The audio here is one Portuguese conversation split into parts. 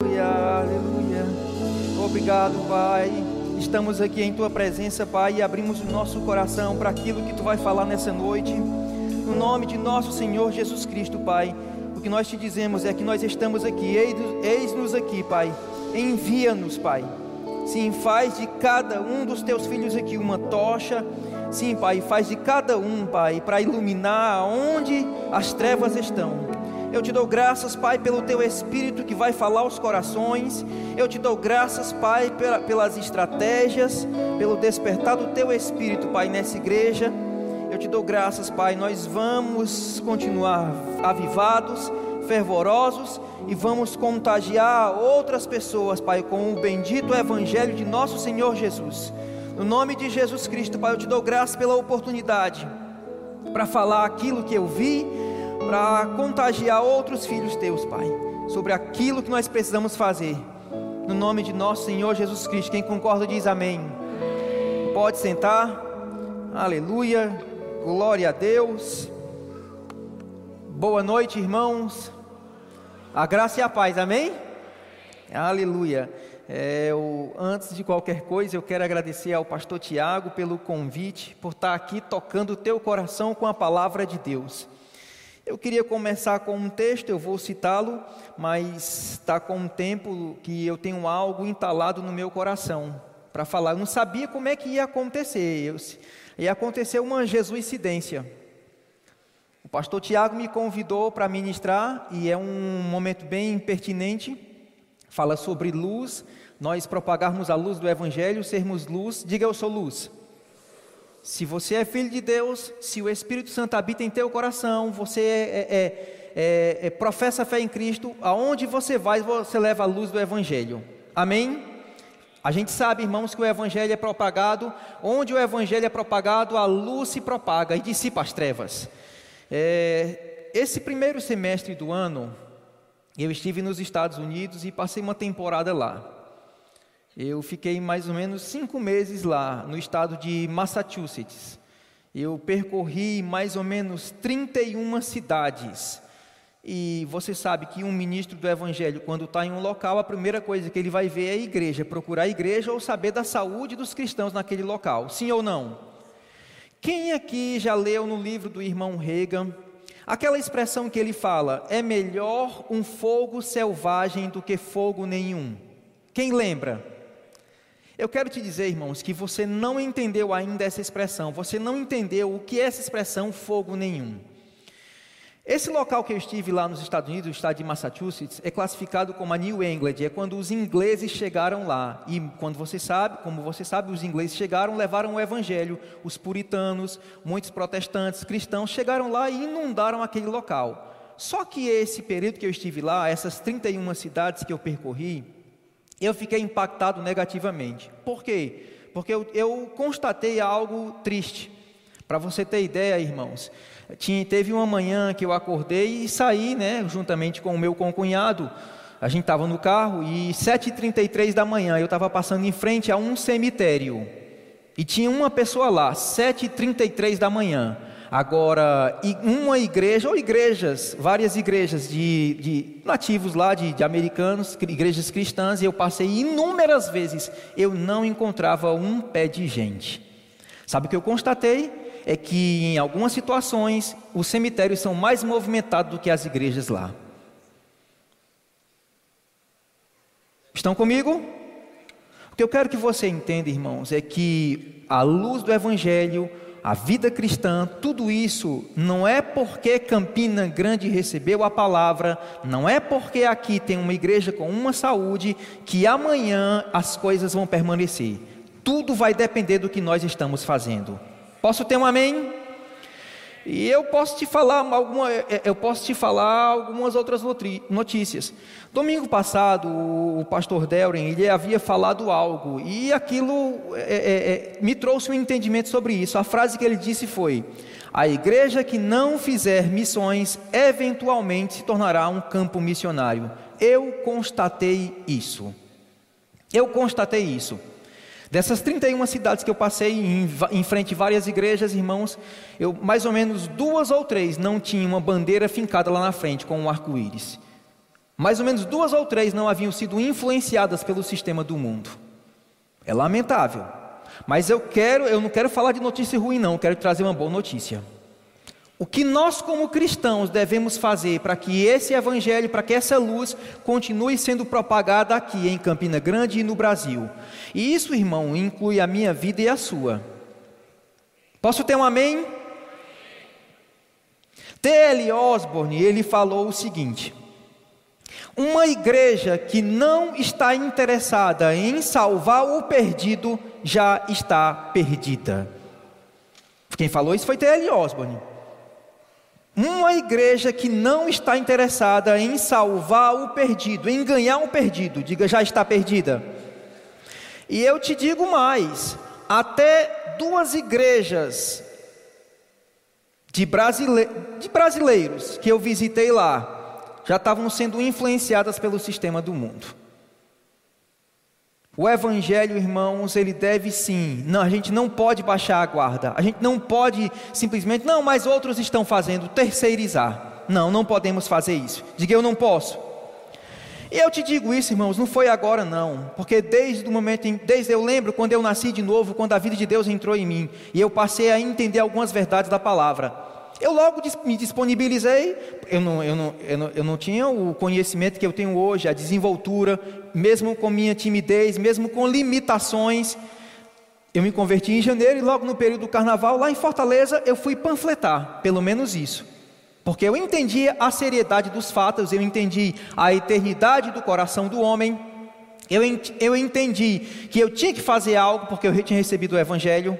Aleluia, aleluia. Obrigado, Pai. Estamos aqui em Tua presença, Pai, e abrimos o nosso coração para aquilo que Tu vai falar nessa noite. No nome de nosso Senhor Jesus Cristo, Pai. O que nós te dizemos é que nós estamos aqui, eis-nos aqui, Pai. Envia-nos, Pai. Sim, faz de cada um dos teus filhos aqui uma tocha. Sim, Pai, faz de cada um, Pai, para iluminar onde as trevas estão. Eu te dou graças, Pai, pelo teu Espírito que vai falar aos corações. Eu te dou graças, Pai, pelas estratégias, pelo despertar do teu Espírito, Pai, nessa igreja. Eu te dou graças, Pai. Nós vamos continuar avivados, fervorosos e vamos contagiar outras pessoas, Pai, com o bendito Evangelho de nosso Senhor Jesus. No nome de Jesus Cristo, Pai, eu te dou graças pela oportunidade para falar aquilo que eu vi para contagiar outros filhos teus, Pai, sobre aquilo que nós precisamos fazer. No nome de nosso Senhor Jesus Cristo. Quem concorda diz amém. Pode sentar. Aleluia. Glória a Deus. Boa noite, irmãos. A graça e a paz. Amém? Aleluia. É, eu, antes de qualquer coisa, eu quero agradecer ao pastor Tiago pelo convite, por estar aqui tocando o teu coração com a palavra de Deus. Eu queria começar com um texto, eu vou citá-lo, mas está com um tempo que eu tenho algo entalado no meu coração para falar. Eu não sabia como é que ia acontecer. Eu, ia acontecer uma jesuicidência. O pastor Tiago me convidou para ministrar e é um momento bem pertinente. Fala sobre luz, nós propagarmos a luz do Evangelho, sermos luz. Diga eu sou luz. Se você é filho de Deus, se o Espírito Santo habita em teu coração, você é, é, é, é, professa a fé em Cristo, aonde você vai, você leva a luz do Evangelho. Amém? A gente sabe, irmãos, que o Evangelho é propagado, onde o Evangelho é propagado, a luz se propaga e dissipa as trevas. É, esse primeiro semestre do ano, eu estive nos Estados Unidos e passei uma temporada lá. Eu fiquei mais ou menos cinco meses lá, no estado de Massachusetts. Eu percorri mais ou menos 31 cidades. E você sabe que um ministro do Evangelho, quando está em um local, a primeira coisa que ele vai ver é a igreja, procurar a igreja ou saber da saúde dos cristãos naquele local. Sim ou não? Quem aqui já leu no livro do irmão Reagan aquela expressão que ele fala: é melhor um fogo selvagem do que fogo nenhum? Quem lembra? Eu quero te dizer, irmãos, que você não entendeu ainda essa expressão, você não entendeu o que é essa expressão fogo nenhum. Esse local que eu estive lá nos Estados Unidos, o estado de Massachusetts, é classificado como a New England, é quando os ingleses chegaram lá. E quando você sabe, como você sabe, os ingleses chegaram, levaram o evangelho, os puritanos, muitos protestantes, cristãos chegaram lá e inundaram aquele local. Só que esse período que eu estive lá, essas 31 cidades que eu percorri, eu fiquei impactado negativamente. Por quê? Porque eu, eu constatei algo triste. Para você ter ideia, irmãos, tinha, teve uma manhã que eu acordei e saí, né, juntamente com o meu concunhado. A gente estava no carro e 7h33 da manhã eu estava passando em frente a um cemitério. E tinha uma pessoa lá, 7h33 da manhã. Agora, uma igreja, ou igrejas, várias igrejas de, de nativos lá, de, de, americanos, igrejas cristãs, e eu passei inúmeras vezes, eu não encontrava um pé de gente. Sabe o que eu constatei? É que em algumas situações os cemitérios são mais movimentados do que as igrejas lá. Estão comigo? O que eu quero que você entenda, irmãos, é que a luz do Evangelho, a vida cristã, tudo isso não é porque Campina Grande recebeu a palavra, não é porque aqui tem uma igreja com uma saúde que amanhã as coisas vão permanecer. Tudo vai depender do que nós estamos fazendo. Posso ter um amém? E eu posso te falar alguma, é, é, eu posso te falar algumas outras notícias. Domingo passado, o pastor Delren, ele havia falado algo e aquilo é, é, me trouxe um entendimento sobre isso. A frase que ele disse foi: a igreja que não fizer missões eventualmente se tornará um campo missionário. Eu constatei isso. Eu constatei isso. Dessas 31 cidades que eu passei em, em frente a várias igrejas, irmãos, eu mais ou menos duas ou três não tinham uma bandeira fincada lá na frente com um arco-íris. mais ou menos duas ou três não haviam sido influenciadas pelo sistema do mundo. É lamentável. Mas eu quero, eu não quero falar de notícia ruim não, eu quero trazer uma boa notícia. O que nós como cristãos devemos fazer para que esse evangelho, para que essa luz continue sendo propagada aqui em Campina Grande e no Brasil. E isso, irmão, inclui a minha vida e a sua. Posso ter um amém? T.L. Osborne, ele falou o seguinte: Uma igreja que não está interessada em salvar o perdido já está perdida. Quem falou isso foi T.L. Osborne. Uma igreja que não está interessada em salvar o perdido, em ganhar um perdido, diga já está perdida. E eu te digo mais: até duas igrejas de, brasile... de brasileiros que eu visitei lá já estavam sendo influenciadas pelo sistema do mundo. O evangelho, irmãos, ele deve sim. Não, a gente não pode baixar a guarda. A gente não pode simplesmente, não, mas outros estão fazendo, terceirizar. Não, não podemos fazer isso. Diga eu não posso. E eu te digo isso, irmãos, não foi agora não, porque desde o momento, em, desde eu lembro quando eu nasci de novo, quando a vida de Deus entrou em mim, e eu passei a entender algumas verdades da palavra. Eu logo me disponibilizei, eu não, eu, não, eu, não, eu não tinha o conhecimento que eu tenho hoje, a desenvoltura, mesmo com minha timidez, mesmo com limitações. Eu me converti em janeiro e logo no período do carnaval, lá em Fortaleza, eu fui panfletar, pelo menos isso. Porque eu entendi a seriedade dos fatos, eu entendi a eternidade do coração do homem, eu, eu entendi que eu tinha que fazer algo porque eu tinha recebido o Evangelho.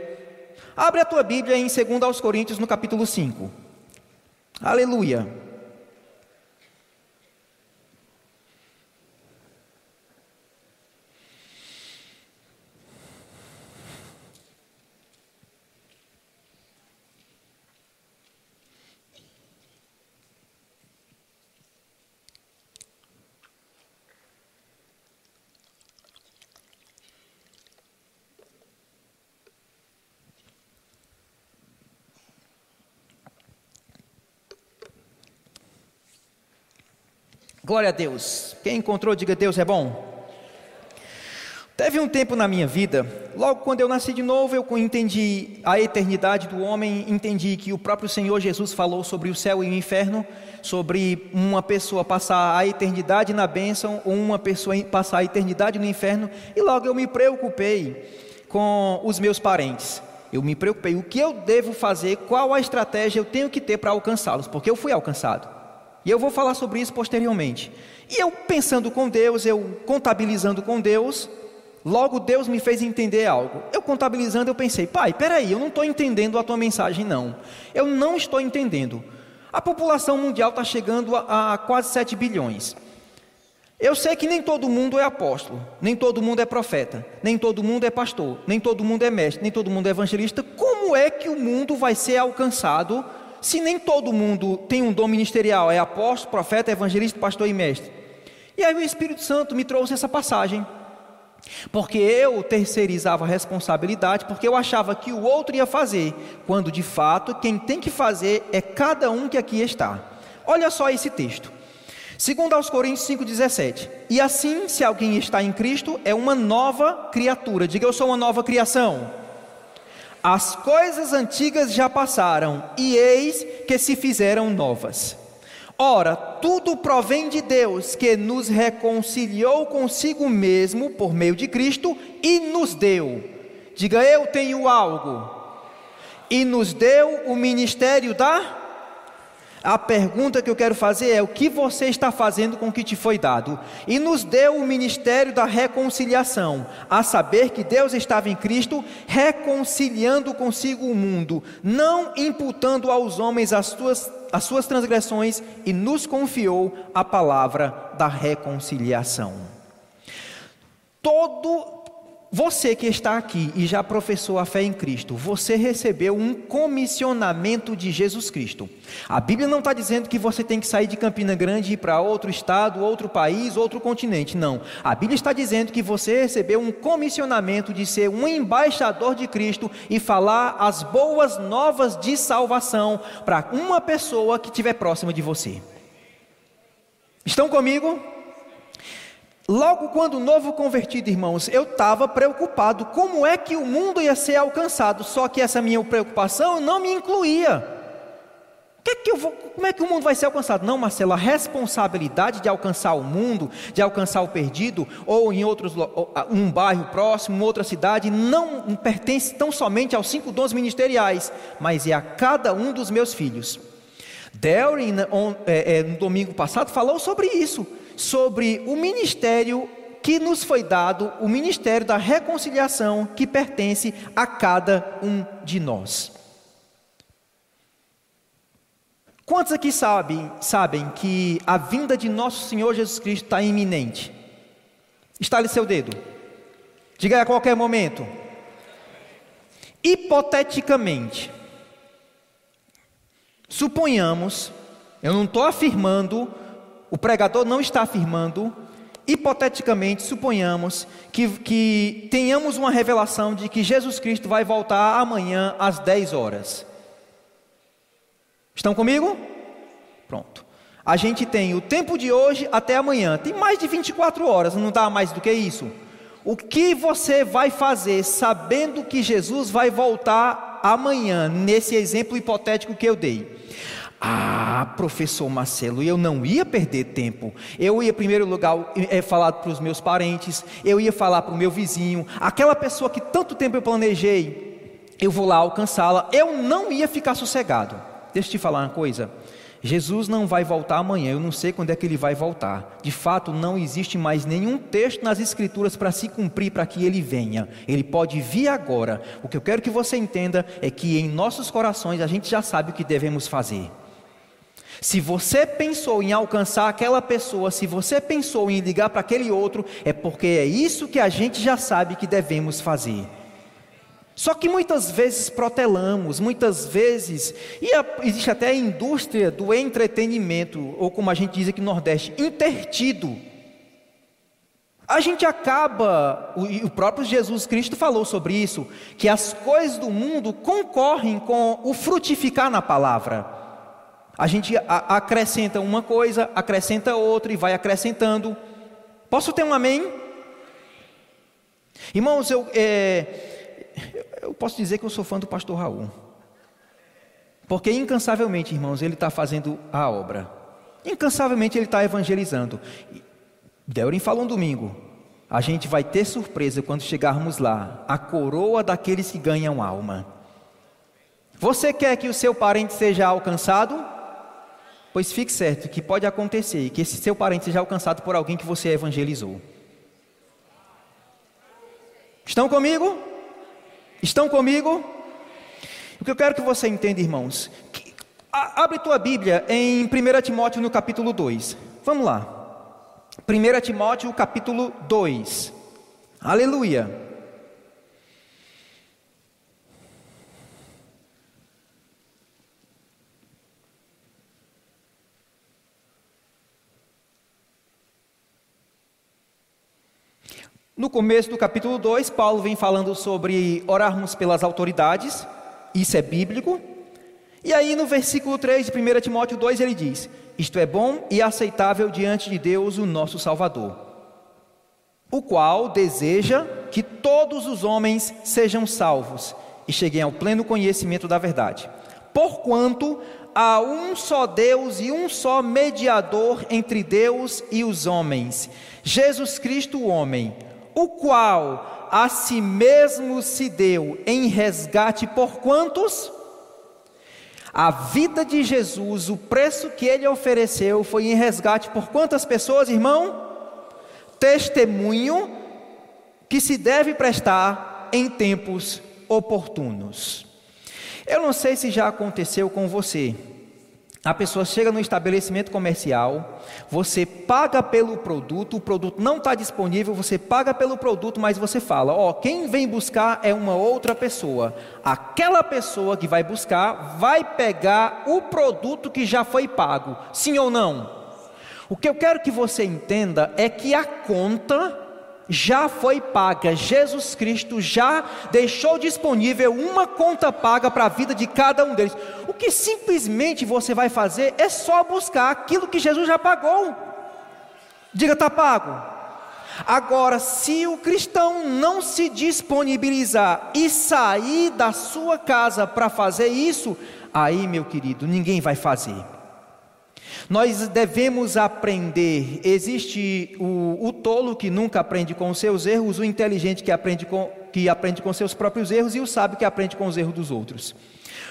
Abre a tua Bíblia em 2 aos Coríntios, no capítulo 5. Aleluia. Glória a Deus. Quem encontrou, diga Deus é bom. Teve um tempo na minha vida, logo quando eu nasci de novo, eu entendi a eternidade do homem, entendi que o próprio Senhor Jesus falou sobre o céu e o inferno, sobre uma pessoa passar a eternidade na bênção ou uma pessoa passar a eternidade no inferno, e logo eu me preocupei com os meus parentes. Eu me preocupei, o que eu devo fazer, qual a estratégia eu tenho que ter para alcançá-los, porque eu fui alcançado. E eu vou falar sobre isso posteriormente. E eu pensando com Deus, eu contabilizando com Deus, logo Deus me fez entender algo. Eu contabilizando, eu pensei, pai, peraí, eu não estou entendendo a tua mensagem, não. Eu não estou entendendo. A população mundial está chegando a, a quase 7 bilhões. Eu sei que nem todo mundo é apóstolo, nem todo mundo é profeta, nem todo mundo é pastor, nem todo mundo é mestre, nem todo mundo é evangelista. Como é que o mundo vai ser alcançado se nem todo mundo tem um dom ministerial, é apóstolo, profeta, evangelista, pastor e mestre? E aí o Espírito Santo me trouxe essa passagem. Porque eu terceirizava a responsabilidade, porque eu achava que o outro ia fazer, quando de fato quem tem que fazer é cada um que aqui está. Olha só esse texto. Segundo aos Coríntios 5,17. E assim, se alguém está em Cristo, é uma nova criatura. Diga eu sou uma nova criação. As coisas antigas já passaram, e eis que se fizeram novas. Ora, tudo provém de Deus, que nos reconciliou consigo mesmo por meio de Cristo e nos deu. Diga, eu tenho algo. E nos deu o ministério da a pergunta que eu quero fazer é: o que você está fazendo com o que te foi dado? E nos deu o ministério da reconciliação, a saber que Deus estava em Cristo, reconciliando consigo o mundo, não imputando aos homens as suas, as suas transgressões, e nos confiou a palavra da reconciliação. Todo você que está aqui e já professou a fé em Cristo, você recebeu um comissionamento de Jesus Cristo. A Bíblia não está dizendo que você tem que sair de Campina Grande e ir para outro estado, outro país, outro continente. Não. A Bíblia está dizendo que você recebeu um comissionamento de ser um embaixador de Cristo e falar as boas novas de salvação para uma pessoa que estiver próxima de você. Estão comigo? Logo quando novo convertido, irmãos, eu estava preocupado como é que o mundo ia ser alcançado, só que essa minha preocupação não me incluía. Que que vou, como é que o mundo vai ser alcançado? Não, Marcelo, a responsabilidade de alcançar o mundo, de alcançar o perdido, ou em outros, um bairro próximo, outra cidade, não pertence tão somente aos cinco dons ministeriais, mas é a cada um dos meus filhos. Delrin, é, é, no domingo passado, falou sobre isso, sobre o ministério que nos foi dado, o ministério da reconciliação que pertence a cada um de nós. Quantos aqui sabem, sabem que a vinda de nosso Senhor Jesus Cristo está iminente? Estale seu dedo. Diga a qualquer momento. Hipoteticamente, suponhamos, eu não estou afirmando, o pregador não está afirmando, hipoteticamente, suponhamos que, que tenhamos uma revelação de que Jesus Cristo vai voltar amanhã às 10 horas. Estão comigo? Pronto. A gente tem o tempo de hoje até amanhã. Tem mais de 24 horas, não dá mais do que isso. O que você vai fazer sabendo que Jesus vai voltar amanhã, nesse exemplo hipotético que eu dei? Ah, professor Marcelo, eu não ia perder tempo. Eu ia, em primeiro lugar, é, falar para os meus parentes, eu ia falar para o meu vizinho, aquela pessoa que tanto tempo eu planejei, eu vou lá alcançá-la. Eu não ia ficar sossegado. Deixa eu te falar uma coisa. Jesus não vai voltar amanhã, eu não sei quando é que ele vai voltar. De fato, não existe mais nenhum texto nas Escrituras para se cumprir para que ele venha. Ele pode vir agora. O que eu quero que você entenda é que em nossos corações a gente já sabe o que devemos fazer. Se você pensou em alcançar aquela pessoa, se você pensou em ligar para aquele outro, é porque é isso que a gente já sabe que devemos fazer. Só que muitas vezes protelamos, muitas vezes, e existe até a indústria do entretenimento, ou como a gente diz aqui no Nordeste, intertido. A gente acaba, o próprio Jesus Cristo falou sobre isso, que as coisas do mundo concorrem com o frutificar na palavra. A gente acrescenta uma coisa, acrescenta outra e vai acrescentando. Posso ter um amém? Irmãos, eu. É, eu posso dizer que eu sou fã do pastor Raul. Porque incansavelmente, irmãos, ele está fazendo a obra. Incansavelmente ele está evangelizando. Delrin falou um domingo. A gente vai ter surpresa quando chegarmos lá. A coroa daqueles que ganham alma. Você quer que o seu parente seja alcançado? Pois fique certo que pode acontecer que esse seu parente seja alcançado por alguém que você evangelizou. Estão comigo? Estão comigo? O que eu quero que você entenda, irmãos, que, a, abre tua Bíblia em 1 Timóteo no capítulo 2. Vamos lá. 1 Timóteo capítulo 2. Aleluia. No começo do capítulo 2, Paulo vem falando sobre orarmos pelas autoridades, isso é bíblico. E aí no versículo 3 de 1 Timóteo 2 ele diz: Isto é bom e aceitável diante de Deus, o nosso Salvador, o qual deseja que todos os homens sejam salvos e cheguem ao pleno conhecimento da verdade. Porquanto há um só Deus e um só mediador entre Deus e os homens, Jesus Cristo, o homem o qual a si mesmo se deu em resgate por quantos? A vida de Jesus, o preço que ele ofereceu foi em resgate por quantas pessoas, irmão? Testemunho que se deve prestar em tempos oportunos. Eu não sei se já aconteceu com você, a pessoa chega no estabelecimento comercial, você paga pelo produto, o produto não está disponível, você paga pelo produto, mas você fala: Ó, oh, quem vem buscar é uma outra pessoa. Aquela pessoa que vai buscar vai pegar o produto que já foi pago, sim ou não? O que eu quero que você entenda é que a conta já foi paga. Jesus Cristo já deixou disponível uma conta paga para a vida de cada um deles. O que simplesmente você vai fazer é só buscar aquilo que Jesus já pagou. Diga, está pago. Agora, se o cristão não se disponibilizar e sair da sua casa para fazer isso, aí, meu querido, ninguém vai fazer. Nós devemos aprender. Existe o, o, tolo que nunca aprende com os seus erros, o inteligente que aprende com, que aprende com seus próprios erros e o sábio que aprende com os erros dos outros.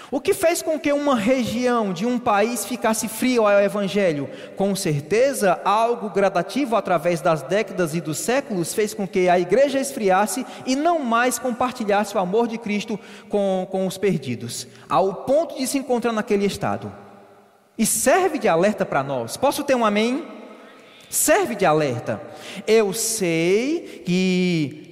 O que fez com que uma região de um país ficasse fria ao Evangelho? Com certeza, algo gradativo através das décadas e dos séculos fez com que a igreja esfriasse e não mais compartilhasse o amor de Cristo com, com os perdidos, ao ponto de se encontrar naquele estado. E serve de alerta para nós. Posso ter um amém? Serve de alerta. Eu sei que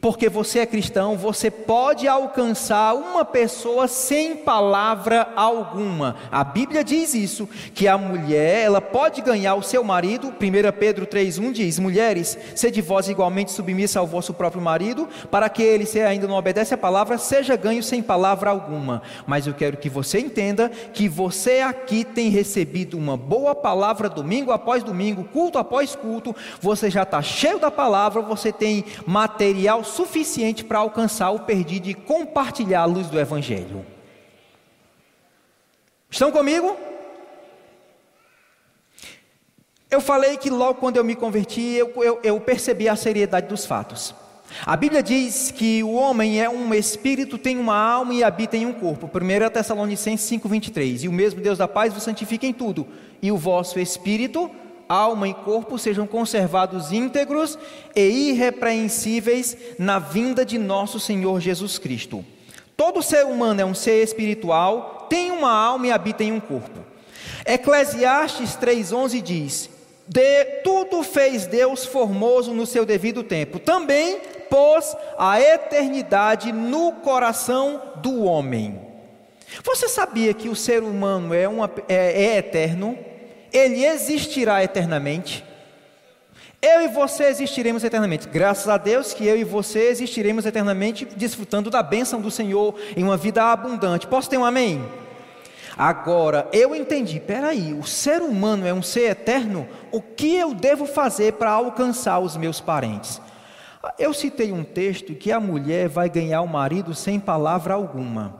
porque você é cristão, você pode alcançar uma pessoa sem palavra alguma. A Bíblia diz isso, que a mulher, ela pode ganhar o seu marido. 1 Pedro 3:1 diz: "Mulheres, sede vós igualmente submissa ao vosso próprio marido, para que ele, se ainda não obedece à palavra, seja ganho sem palavra alguma". Mas eu quero que você entenda que você aqui tem recebido uma boa palavra domingo após domingo, culto após culto, você já está cheio da palavra, você tem material suficiente para alcançar o perdido e compartilhar a luz do Evangelho. Estão comigo? Eu falei que logo quando eu me converti, eu, eu, eu, percebi a seriedade dos fatos. A Bíblia diz que o homem é um espírito, tem uma alma e habita em um corpo. 1 Tessalonicenses 5,23. E o mesmo Deus da paz vos santifica em tudo. E o vosso espírito alma e corpo sejam conservados íntegros e irrepreensíveis na vinda de nosso Senhor Jesus Cristo. Todo ser humano é um ser espiritual, tem uma alma e habita em um corpo. Eclesiastes 3,11 diz: De tudo fez Deus formoso no seu devido tempo. Também pôs a eternidade no coração do homem. Você sabia que o ser humano é, uma, é, é eterno? Ele existirá eternamente. Eu e você existiremos eternamente. Graças a Deus que eu e você existiremos eternamente, desfrutando da bênção do Senhor em uma vida abundante. Posso ter um amém? Agora, eu entendi, peraí, o ser humano é um ser eterno, o que eu devo fazer para alcançar os meus parentes? Eu citei um texto que a mulher vai ganhar o marido sem palavra alguma.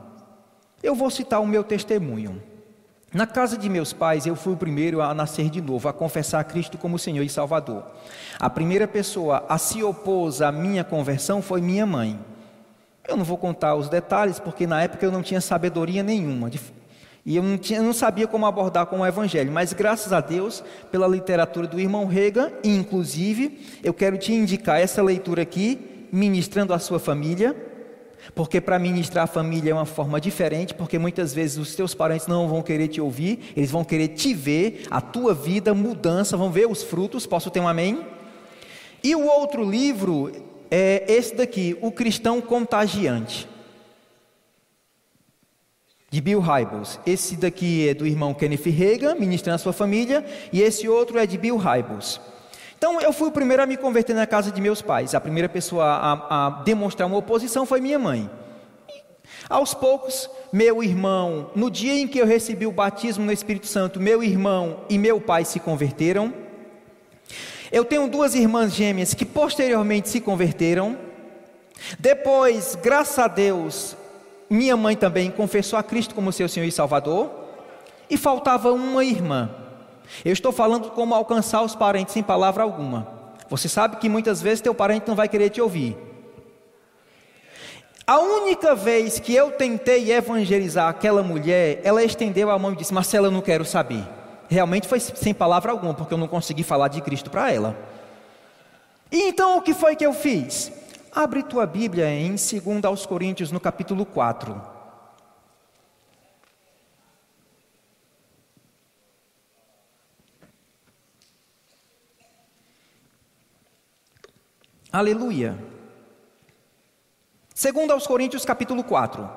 Eu vou citar o meu testemunho. Na casa de meus pais, eu fui o primeiro a nascer de novo, a confessar Cristo como Senhor e Salvador. A primeira pessoa a se opor à minha conversão foi minha mãe. Eu não vou contar os detalhes, porque na época eu não tinha sabedoria nenhuma. E eu não, tinha, eu não sabia como abordar com o Evangelho. Mas graças a Deus, pela literatura do irmão Reagan, e inclusive, eu quero te indicar essa leitura aqui, ministrando a sua família porque para ministrar a família é uma forma diferente, porque muitas vezes os teus parentes não vão querer te ouvir, eles vão querer te ver, a tua vida, mudança, vão ver os frutos. Posso ter um amém? E o outro livro é esse daqui, O Cristão Contagiante, de Bill Hybels. Esse daqui é do irmão Kenneth Reagan, ministrando a sua família, e esse outro é de Bill Hybels. Então eu fui o primeiro a me converter na casa de meus pais. A primeira pessoa a, a demonstrar uma oposição foi minha mãe. Aos poucos, meu irmão, no dia em que eu recebi o batismo no Espírito Santo, meu irmão e meu pai se converteram. Eu tenho duas irmãs gêmeas que posteriormente se converteram. Depois, graças a Deus, minha mãe também confessou a Cristo como seu Senhor e Salvador. E faltava uma irmã. Eu estou falando como alcançar os parentes sem palavra alguma. Você sabe que muitas vezes teu parente não vai querer te ouvir. A única vez que eu tentei evangelizar aquela mulher, ela estendeu a mão e disse: Marcela, eu não quero saber. Realmente foi sem palavra alguma, porque eu não consegui falar de Cristo para ela. E então o que foi que eu fiz? Abre tua Bíblia em 2 aos Coríntios, no capítulo 4. Aleluia. Segundo aos Coríntios capítulo 4.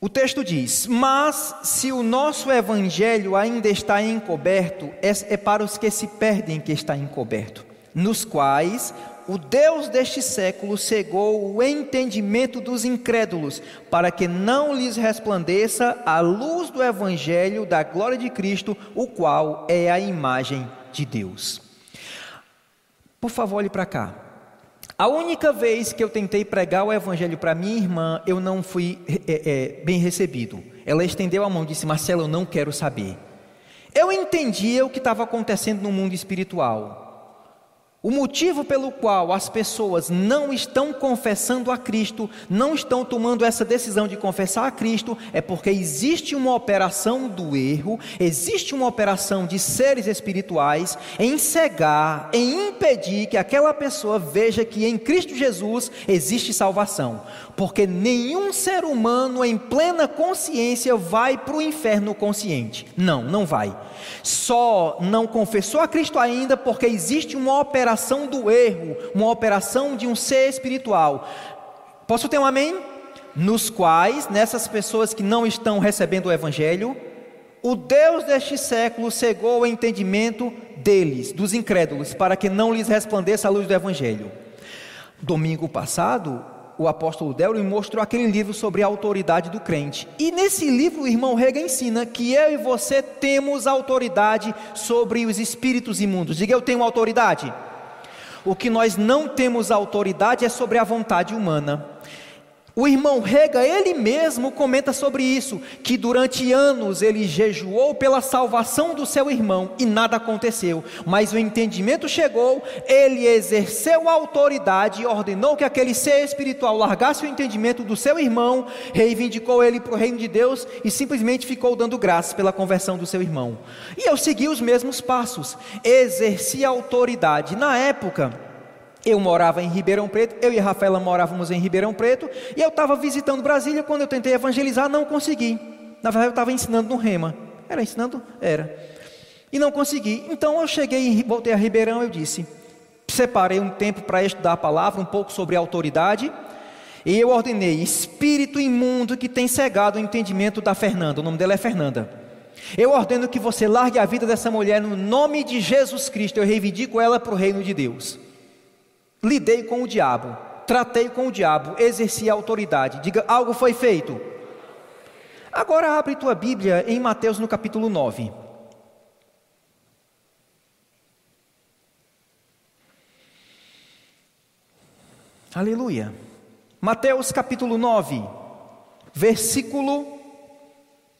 O texto diz: Mas se o nosso evangelho ainda está encoberto, é, é para os que se perdem que está encoberto. nos quais o Deus deste século cegou o entendimento dos incrédulos, para que não lhes resplandeça a luz do Evangelho da glória de Cristo, o qual é a imagem de Deus. Por favor, olhe para cá. A única vez que eu tentei pregar o Evangelho para minha irmã, eu não fui é, é, bem recebido. Ela estendeu a mão e disse: Marcelo, eu não quero saber. Eu entendia o que estava acontecendo no mundo espiritual. O motivo pelo qual as pessoas não estão confessando a Cristo, não estão tomando essa decisão de confessar a Cristo, é porque existe uma operação do erro, existe uma operação de seres espirituais em cegar, em impedir que aquela pessoa veja que em Cristo Jesus existe salvação. Porque nenhum ser humano em plena consciência vai para o inferno consciente. Não, não vai. Só não confessou a Cristo ainda porque existe uma operação do erro, uma operação de um ser espiritual. Posso ter um amém? Nos quais, nessas pessoas que não estão recebendo o Evangelho, o Deus deste século cegou o entendimento deles, dos incrédulos, para que não lhes resplandeça a luz do Evangelho. Domingo passado, o apóstolo Delro mostrou aquele livro sobre a autoridade do crente. E nesse livro o irmão Rega ensina que eu e você temos autoridade sobre os espíritos imundos. Diga, eu tenho autoridade. O que nós não temos autoridade é sobre a vontade humana. O irmão Rega, ele mesmo comenta sobre isso, que durante anos ele jejuou pela salvação do seu irmão e nada aconteceu, mas o entendimento chegou, ele exerceu a autoridade e ordenou que aquele ser espiritual largasse o entendimento do seu irmão, reivindicou ele para o reino de Deus e simplesmente ficou dando graças pela conversão do seu irmão. E eu segui os mesmos passos, exerci a autoridade. Na época, eu morava em Ribeirão Preto, eu e a Rafaela morávamos em Ribeirão Preto, e eu estava visitando Brasília, quando eu tentei evangelizar, não consegui. Na verdade, eu estava ensinando no Rema. Era ensinando? Era. E não consegui. Então eu cheguei, voltei a Ribeirão, eu disse, separei um tempo para estudar a palavra, um pouco sobre autoridade, e eu ordenei, espírito imundo que tem cegado o entendimento da Fernanda, o nome dela é Fernanda. Eu ordeno que você largue a vida dessa mulher no nome de Jesus Cristo, eu reivindico ela para o reino de Deus. Lidei com o diabo, tratei com o diabo, exerci a autoridade. Diga, algo foi feito. Agora abre tua Bíblia em Mateus no capítulo 9. Aleluia. Mateus capítulo 9, versículo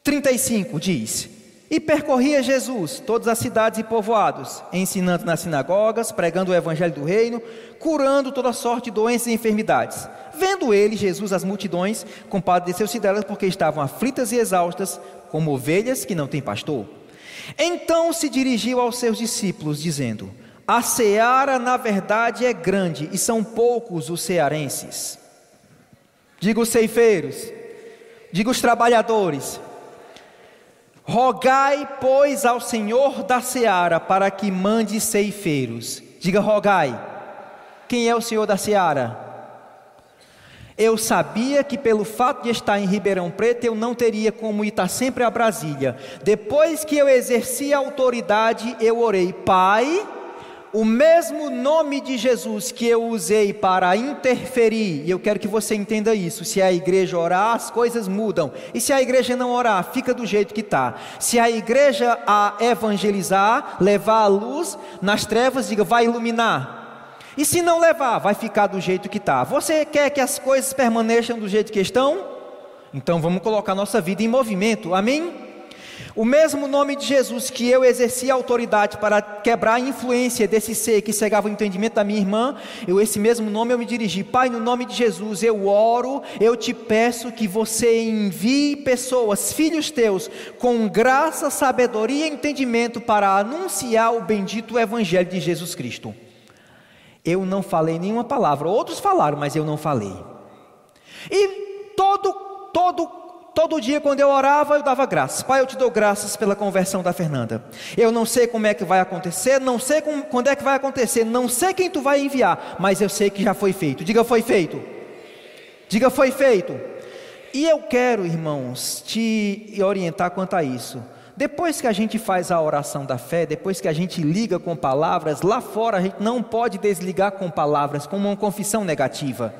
35 diz: e percorria Jesus todas as cidades e povoados, ensinando nas sinagogas, pregando o evangelho do reino, curando toda sorte de doenças e enfermidades. Vendo ele, Jesus, as multidões, compadeceu-se delas porque estavam aflitas e exaustas, como ovelhas que não têm pastor. Então se dirigiu aos seus discípulos, dizendo: A seara, na verdade, é grande, e são poucos os cearenses. Diga os ceifeiros, diga os trabalhadores, Rogai, pois, ao Senhor da seara para que mande ceifeiros. Diga, rogai. Quem é o Senhor da seara? Eu sabia que pelo fato de estar em Ribeirão Preto eu não teria como ir sempre a Brasília. Depois que eu exerci a autoridade, eu orei, Pai o mesmo nome de Jesus que eu usei para interferir, e eu quero que você entenda isso: se a igreja orar, as coisas mudam, e se a igreja não orar, fica do jeito que está. Se a igreja a evangelizar, levar a luz nas trevas, diga, vai iluminar. E se não levar, vai ficar do jeito que está. Você quer que as coisas permaneçam do jeito que estão? Então vamos colocar nossa vida em movimento, amém? O mesmo nome de Jesus que eu exerci a autoridade para quebrar a influência desse ser que cegava o entendimento da minha irmã, eu esse mesmo nome eu me dirigi. Pai, no nome de Jesus, eu oro, eu te peço que você envie pessoas, filhos teus, com graça, sabedoria e entendimento para anunciar o bendito evangelho de Jesus Cristo. Eu não falei nenhuma palavra, outros falaram, mas eu não falei. E todo todo Todo dia, quando eu orava, eu dava graças. Pai, eu te dou graças pela conversão da Fernanda. Eu não sei como é que vai acontecer, não sei como, quando é que vai acontecer, não sei quem tu vai enviar, mas eu sei que já foi feito. Diga, foi feito. Diga, foi feito. E eu quero, irmãos, te orientar quanto a isso. Depois que a gente faz a oração da fé, depois que a gente liga com palavras, lá fora a gente não pode desligar com palavras, como uma confissão negativa.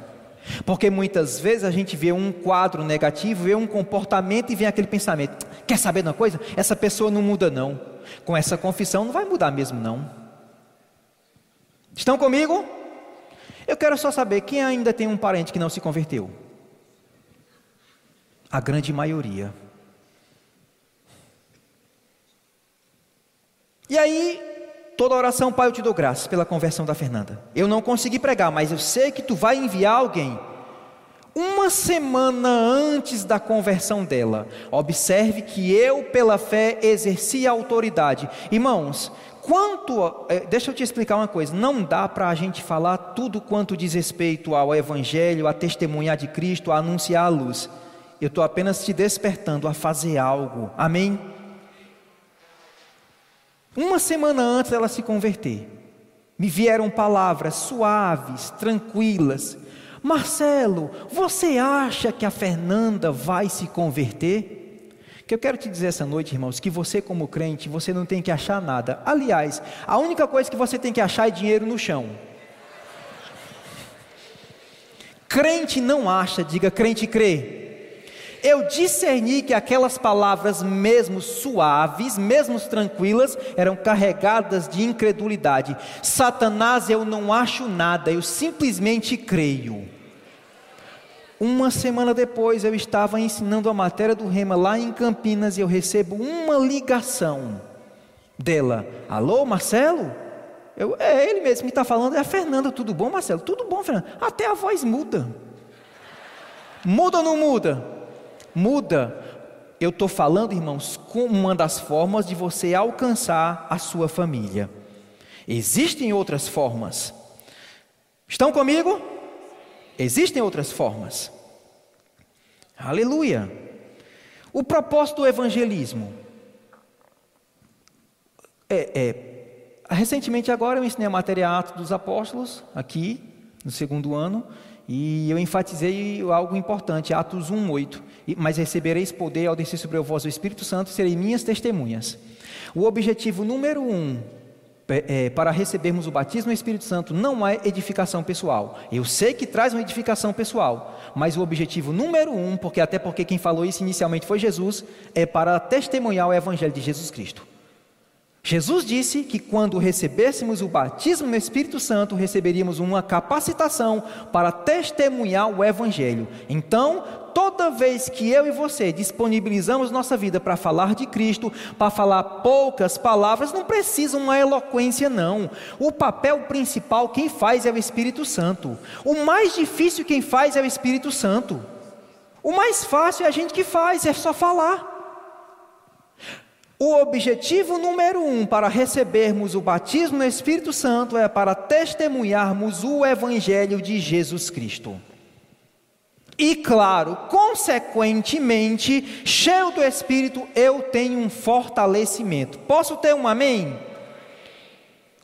Porque muitas vezes a gente vê um quadro negativo, vê um comportamento e vem aquele pensamento: quer saber de uma coisa? Essa pessoa não muda, não. Com essa confissão não vai mudar mesmo, não. Estão comigo? Eu quero só saber quem ainda tem um parente que não se converteu. A grande maioria. E aí, toda oração, Pai, eu te dou graças pela conversão da Fernanda. Eu não consegui pregar, mas eu sei que tu vai enviar alguém. Uma semana antes da conversão dela, observe que eu, pela fé, exerci a autoridade. Irmãos, quanto. É, deixa eu te explicar uma coisa: não dá para a gente falar tudo quanto diz respeito ao Evangelho, a testemunhar de Cristo, a anunciar a luz. Eu estou apenas te despertando a fazer algo. Amém? Uma semana antes dela se converter, me vieram palavras suaves, tranquilas. Marcelo, você acha que a Fernanda vai se converter? Que eu quero te dizer essa noite, irmãos, que você como crente, você não tem que achar nada. Aliás, a única coisa que você tem que achar é dinheiro no chão. Crente não acha, diga crente crê eu discerni que aquelas palavras, mesmo suaves, mesmo tranquilas, eram carregadas de incredulidade. Satanás, eu não acho nada, eu simplesmente creio. Uma semana depois, eu estava ensinando a matéria do Rema lá em Campinas e eu recebo uma ligação dela. Alô, Marcelo? Eu, é ele mesmo que está falando, é a Fernanda. Tudo bom, Marcelo? Tudo bom, Fernanda? Até a voz muda. Muda ou não muda? Muda. Eu estou falando, irmãos, com uma das formas de você alcançar a sua família. Existem outras formas. Estão comigo? Existem outras formas. Aleluia. O propósito do evangelismo. É, é, recentemente agora eu ensinei a matéria Atos dos Apóstolos, aqui, no segundo ano, e eu enfatizei algo importante, Atos 1:8. Mas recebereis poder ao descer sobre vós o Espírito Santo, serei minhas testemunhas. O objetivo número um é, para recebermos o batismo no Espírito Santo não é edificação pessoal. Eu sei que traz uma edificação pessoal, mas o objetivo número um, porque até porque quem falou isso inicialmente foi Jesus, é para testemunhar o Evangelho de Jesus Cristo. Jesus disse que quando recebêssemos o batismo no Espírito Santo, receberíamos uma capacitação para testemunhar o Evangelho. Então, toda vez que eu e você disponibilizamos nossa vida para falar de Cristo, para falar poucas palavras, não precisa uma eloquência, não. O papel principal quem faz é o Espírito Santo. O mais difícil quem faz é o Espírito Santo. O mais fácil é a gente que faz, é só falar. O objetivo número um para recebermos o batismo no Espírito Santo é para testemunharmos o Evangelho de Jesus Cristo. E claro, consequentemente, cheio do Espírito, eu tenho um fortalecimento. Posso ter um amém?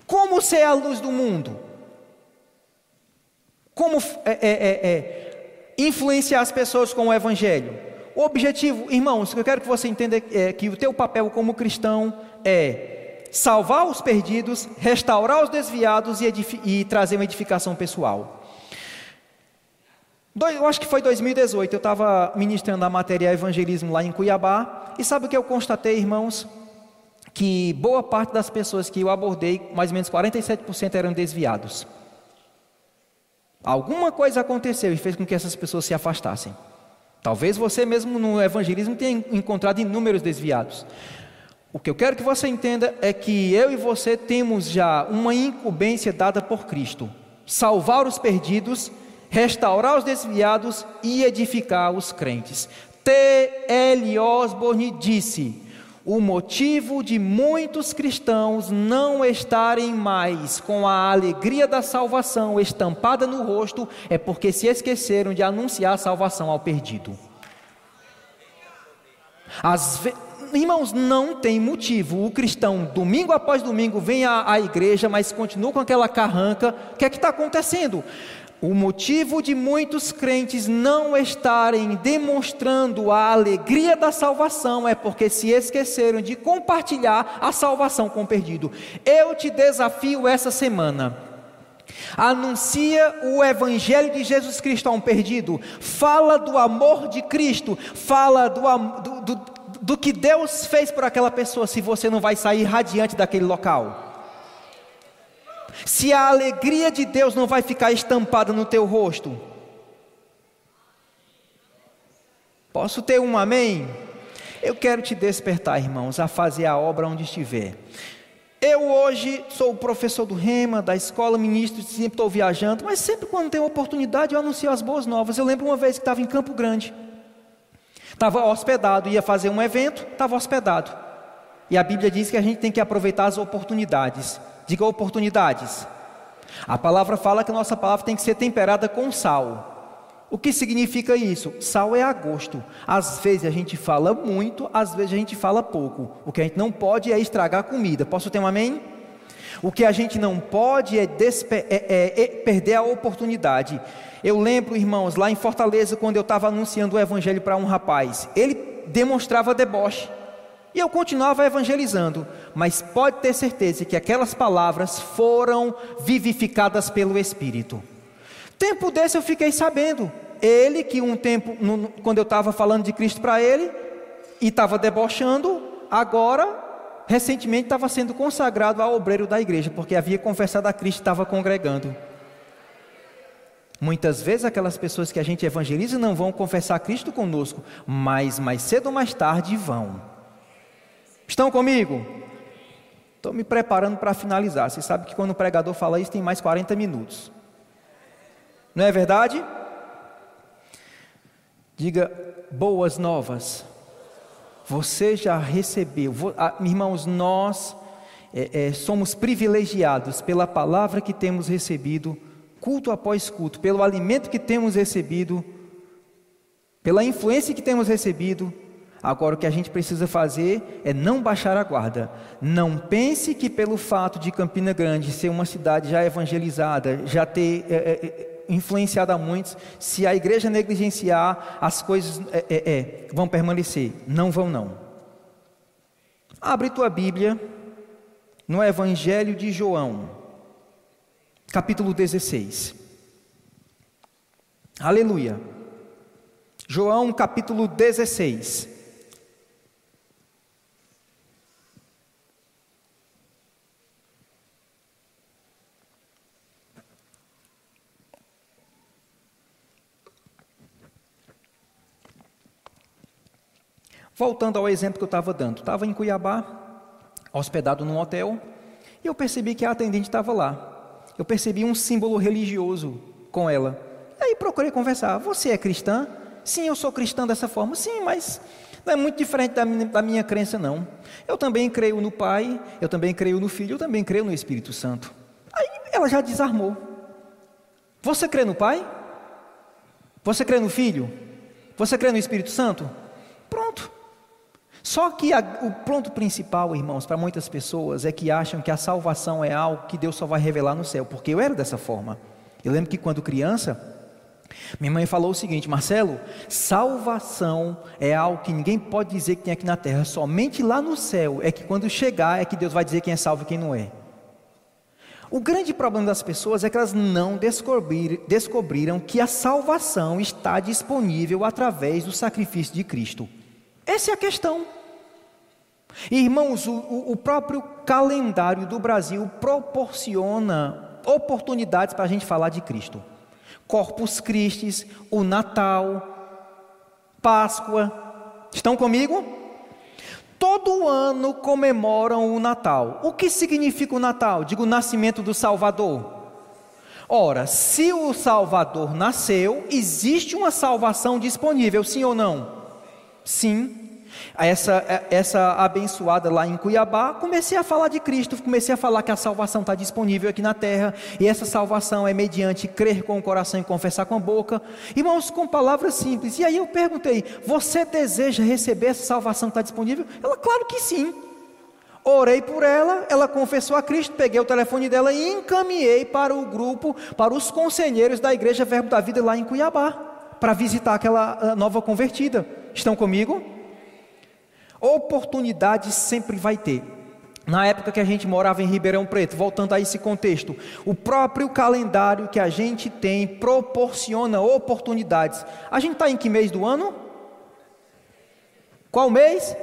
Como ser a luz do mundo? Como é, é, é, é influenciar as pessoas com o Evangelho? Objetivo, irmãos, eu quero que você entenda é que o teu papel como cristão é salvar os perdidos, restaurar os desviados e, e trazer uma edificação pessoal. Eu acho que foi 2018, eu estava ministrando a matéria evangelismo lá em Cuiabá, e sabe o que eu constatei, irmãos? Que boa parte das pessoas que eu abordei, mais ou menos 47% eram desviados. Alguma coisa aconteceu e fez com que essas pessoas se afastassem. Talvez você mesmo no evangelismo tenha encontrado inúmeros desviados. O que eu quero que você entenda é que eu e você temos já uma incumbência dada por Cristo: salvar os perdidos, restaurar os desviados e edificar os crentes. T. L. Osborne disse: o motivo de muitos cristãos não estarem mais com a alegria da salvação estampada no rosto é porque se esqueceram de anunciar a salvação ao perdido. Ve... Irmãos, não tem motivo. O cristão, domingo após domingo, vem à, à igreja, mas continua com aquela carranca. O que é que está acontecendo? O motivo de muitos crentes não estarem demonstrando a alegria da salvação é porque se esqueceram de compartilhar a salvação com o perdido. Eu te desafio essa semana. Anuncia o Evangelho de Jesus Cristo a um perdido. Fala do amor de Cristo. Fala do, do, do, do que Deus fez por aquela pessoa. Se você não vai sair radiante daquele local se a alegria de Deus não vai ficar estampada no teu rosto? Posso ter um amém? Eu quero te despertar, irmãos, a fazer a obra onde estiver. Eu hoje sou professor do Rema, da escola, ministro, sempre estou viajando, mas sempre quando tem oportunidade eu anuncio as boas novas. Eu lembro uma vez que estava em Campo Grande, estava hospedado, ia fazer um evento, estava hospedado. E a Bíblia diz que a gente tem que aproveitar as oportunidades. Diga oportunidades. A palavra fala que a nossa palavra tem que ser temperada com sal. O que significa isso? Sal é agosto. Às vezes a gente fala muito, às vezes a gente fala pouco. O que a gente não pode é estragar a comida. Posso ter um amém? O que a gente não pode é, é, é, é perder a oportunidade. Eu lembro, irmãos, lá em Fortaleza, quando eu estava anunciando o evangelho para um rapaz, ele demonstrava deboche. E eu continuava evangelizando, mas pode ter certeza que aquelas palavras foram vivificadas pelo Espírito. Tempo desse eu fiquei sabendo, ele que um tempo, quando eu estava falando de Cristo para ele, e estava debochando, agora, recentemente estava sendo consagrado a obreiro da igreja, porque havia confessado a Cristo e estava congregando. Muitas vezes aquelas pessoas que a gente evangeliza não vão confessar Cristo conosco, mas mais cedo ou mais tarde vão. Estão comigo? Estou me preparando para finalizar. Você sabe que quando o pregador fala isso, tem mais 40 minutos. Não é verdade? Diga boas novas. Você já recebeu, irmãos, nós é, é, somos privilegiados pela palavra que temos recebido, culto após culto, pelo alimento que temos recebido, pela influência que temos recebido, Agora o que a gente precisa fazer é não baixar a guarda. Não pense que pelo fato de Campina Grande ser uma cidade já evangelizada, já ter é, é, influenciado a muitos, se a igreja negligenciar, as coisas é, vão permanecer. Não vão não. Abre tua Bíblia no Evangelho de João, capítulo 16. Aleluia. João capítulo 16. Voltando ao exemplo que eu estava dando, estava em Cuiabá, hospedado num hotel, e eu percebi que a atendente estava lá. Eu percebi um símbolo religioso com ela. E aí procurei conversar. Você é cristã? Sim, eu sou cristã dessa forma. Sim, mas não é muito diferente da minha, da minha crença, não. Eu também creio no Pai, eu também creio no Filho, eu também creio no Espírito Santo. Aí ela já desarmou. Você crê no Pai? Você crê no Filho? Você crê no Espírito Santo? Pronto. Só que a, o ponto principal, irmãos, para muitas pessoas é que acham que a salvação é algo que Deus só vai revelar no céu, porque eu era dessa forma. Eu lembro que quando criança, minha mãe falou o seguinte: Marcelo, salvação é algo que ninguém pode dizer que tem aqui na terra, somente lá no céu é que quando chegar é que Deus vai dizer quem é salvo e quem não é. O grande problema das pessoas é que elas não descobrir, descobriram que a salvação está disponível através do sacrifício de Cristo. Essa é a questão. Irmãos, o, o próprio calendário do Brasil proporciona oportunidades para a gente falar de Cristo. Corpus Christi, o Natal, Páscoa. Estão comigo? Todo ano comemoram o Natal. O que significa o Natal? Digo, o nascimento do Salvador. Ora, se o Salvador nasceu, existe uma salvação disponível, sim ou não? Sim essa, essa abençoada lá em Cuiabá, comecei a falar de Cristo, comecei a falar que a salvação está disponível aqui na terra, e essa salvação é mediante crer com o coração e confessar com a boca, irmãos, com palavras simples. E aí eu perguntei: você deseja receber essa salvação que está disponível? Ela, claro que sim. Orei por ela, ela confessou a Cristo, peguei o telefone dela e encaminhei para o grupo, para os conselheiros da Igreja Verbo da Vida lá em Cuiabá, para visitar aquela ah, nova convertida. Estão comigo? Oportunidade sempre vai ter. Na época que a gente morava em Ribeirão Preto, voltando a esse contexto, o próprio calendário que a gente tem proporciona oportunidades. A gente está em que mês do ano? Qual mês?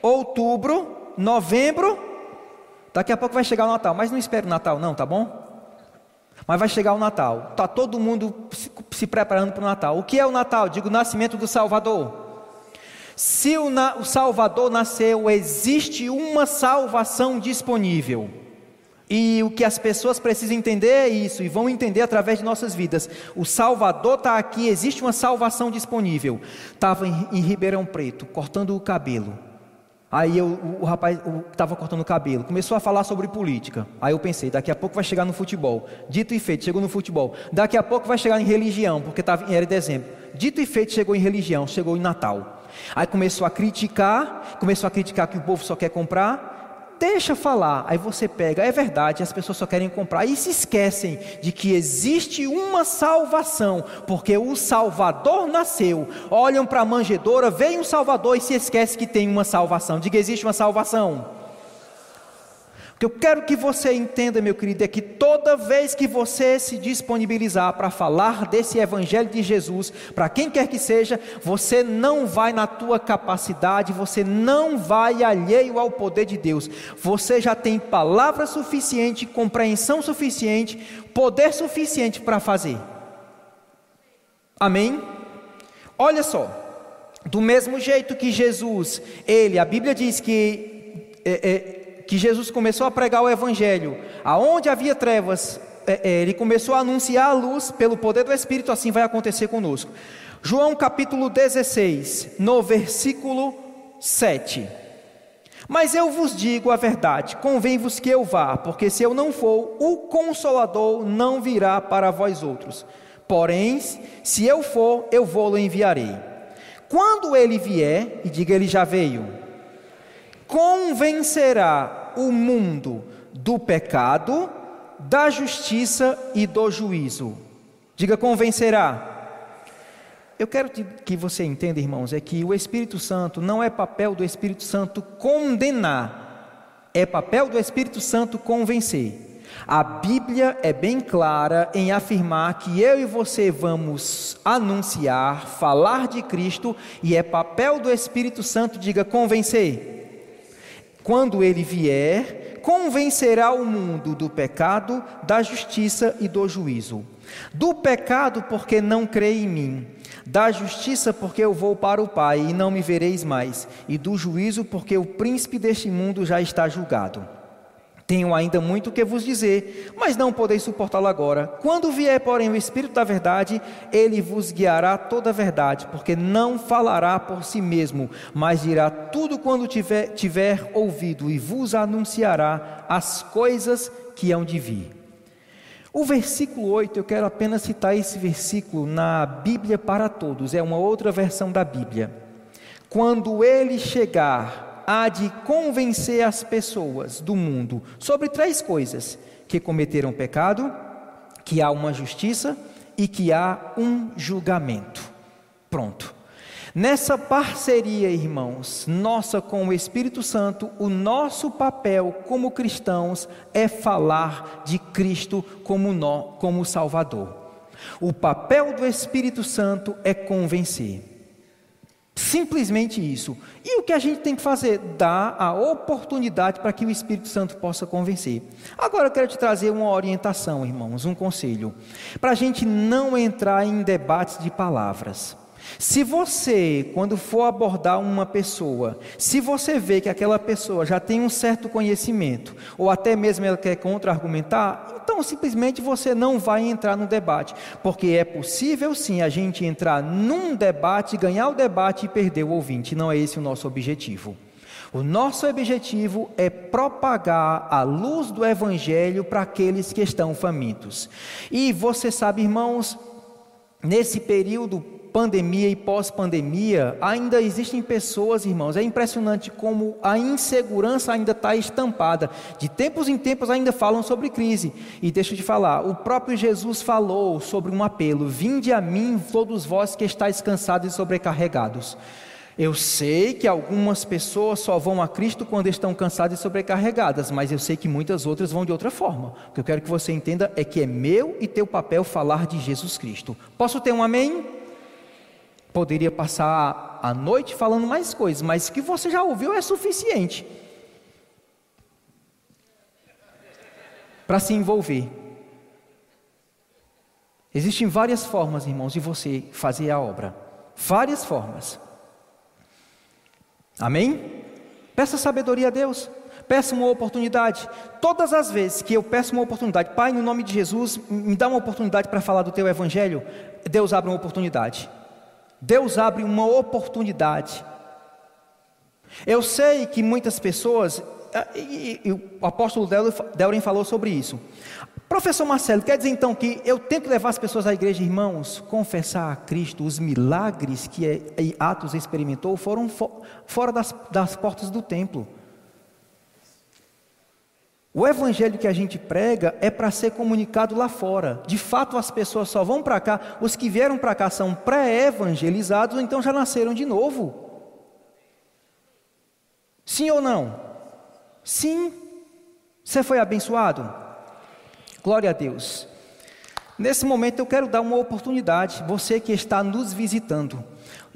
Outubro, novembro. Daqui a pouco vai chegar o Natal, mas não espere o Natal, não, tá bom? Mas vai chegar o Natal. Está todo mundo se, se preparando para o Natal. O que é o Natal? Digo, o nascimento do Salvador. Se o, o Salvador nasceu, existe uma salvação disponível. E o que as pessoas precisam entender é isso, e vão entender através de nossas vidas. O Salvador está aqui, existe uma salvação disponível. Estava em, em, Ribeirão Preto, cortando o cabelo. Aí eu, o, o rapaz estava cortando o cabelo, começou a falar sobre política. Aí eu pensei, daqui a pouco vai chegar no futebol. Dito e feito, chegou no futebol. Daqui a pouco vai chegar em religião, porque tava, era dezembro. Dito e feito, chegou em religião, chegou em Natal. Aí começou a criticar, começou a criticar que o povo só quer comprar. Deixa falar, aí você pega, é verdade, as pessoas só querem comprar e se esquecem de que existe uma salvação, porque o Salvador nasceu. Olham para a manjedoura, veem um Salvador e se esquecem que tem uma salvação. Diga, existe uma salvação. O que eu quero que você entenda, meu querido, é que toda vez que você se disponibilizar para falar desse evangelho de Jesus, para quem quer que seja, você não vai na tua capacidade, você não vai alheio ao poder de Deus. Você já tem palavra suficiente, compreensão suficiente, poder suficiente para fazer. Amém? Olha só, do mesmo jeito que Jesus, ele, a Bíblia diz que é, é, que Jesus começou a pregar o Evangelho, aonde havia trevas, é, é, ele começou a anunciar a luz pelo poder do Espírito, assim vai acontecer conosco. João capítulo 16, no versículo 7. Mas eu vos digo a verdade, convém-vos que eu vá, porque se eu não for, o Consolador não virá para vós outros. Porém, se eu for, eu vou-lo enviarei. Quando ele vier, e diga ele já veio, convencerá o mundo do pecado, da justiça e do juízo. Diga convencerá. Eu quero que você entenda, irmãos, é que o Espírito Santo não é papel do Espírito Santo condenar, é papel do Espírito Santo convencer. A Bíblia é bem clara em afirmar que eu e você vamos anunciar, falar de Cristo, e é papel do Espírito Santo, diga convencer quando ele vier, convencerá o mundo do pecado, da justiça e do juízo. Do pecado, porque não crê em mim. Da justiça, porque eu vou para o Pai e não me vereis mais. E do juízo, porque o príncipe deste mundo já está julgado. Tenho ainda muito que vos dizer, mas não podeis suportá-lo agora. Quando vier, porém, o Espírito da Verdade, ele vos guiará toda a verdade, porque não falará por si mesmo, mas dirá tudo quando tiver, tiver ouvido e vos anunciará as coisas que hão de vir. O versículo 8, eu quero apenas citar esse versículo na Bíblia para Todos, é uma outra versão da Bíblia. Quando ele chegar há de convencer as pessoas do mundo sobre três coisas: que cometeram pecado, que há uma justiça e que há um julgamento. Pronto. Nessa parceria, irmãos, nossa com o Espírito Santo, o nosso papel como cristãos é falar de Cristo como, no, como Salvador. O papel do Espírito Santo é convencer. Simplesmente isso. E o que a gente tem que fazer? Dar a oportunidade para que o Espírito Santo possa convencer. Agora eu quero te trazer uma orientação, irmãos, um conselho. Para a gente não entrar em debates de palavras. Se você, quando for abordar uma pessoa, se você vê que aquela pessoa já tem um certo conhecimento, ou até mesmo ela quer contra-argumentar, então simplesmente você não vai entrar no debate, porque é possível sim a gente entrar num debate, ganhar o debate e perder o ouvinte, não é esse o nosso objetivo. O nosso objetivo é propagar a luz do Evangelho para aqueles que estão famintos. E você sabe, irmãos, nesse período pandemia e pós-pandemia, ainda existem pessoas, irmãos, é impressionante como a insegurança ainda está estampada. De tempos em tempos ainda falam sobre crise. E deixa eu te falar, o próprio Jesus falou sobre um apelo: Vinde a mim, todos vós que estáis cansados e sobrecarregados. Eu sei que algumas pessoas só vão a Cristo quando estão cansadas e sobrecarregadas, mas eu sei que muitas outras vão de outra forma. O que eu quero que você entenda é que é meu e teu papel falar de Jesus Cristo. Posso ter um amém? Poderia passar a noite falando mais coisas, mas o que você já ouviu é suficiente para se envolver. Existem várias formas, irmãos, de você fazer a obra. Várias formas. Amém? Peça sabedoria a Deus. Peça uma oportunidade. Todas as vezes que eu peço uma oportunidade, Pai, no nome de Jesus, me dá uma oportunidade para falar do teu evangelho, Deus abre uma oportunidade. Deus abre uma oportunidade. Eu sei que muitas pessoas, e, e, e o apóstolo Delren falou sobre isso. Professor Marcelo, quer dizer então que eu tenho que levar as pessoas à igreja, irmãos, confessar a Cristo, os milagres que é, Atos experimentou foram fora das, das portas do templo. O evangelho que a gente prega é para ser comunicado lá fora. De fato, as pessoas só vão para cá, os que vieram para cá são pré-evangelizados então já nasceram de novo. Sim ou não? Sim. Você foi abençoado? Glória a Deus. Nesse momento eu quero dar uma oportunidade, você que está nos visitando.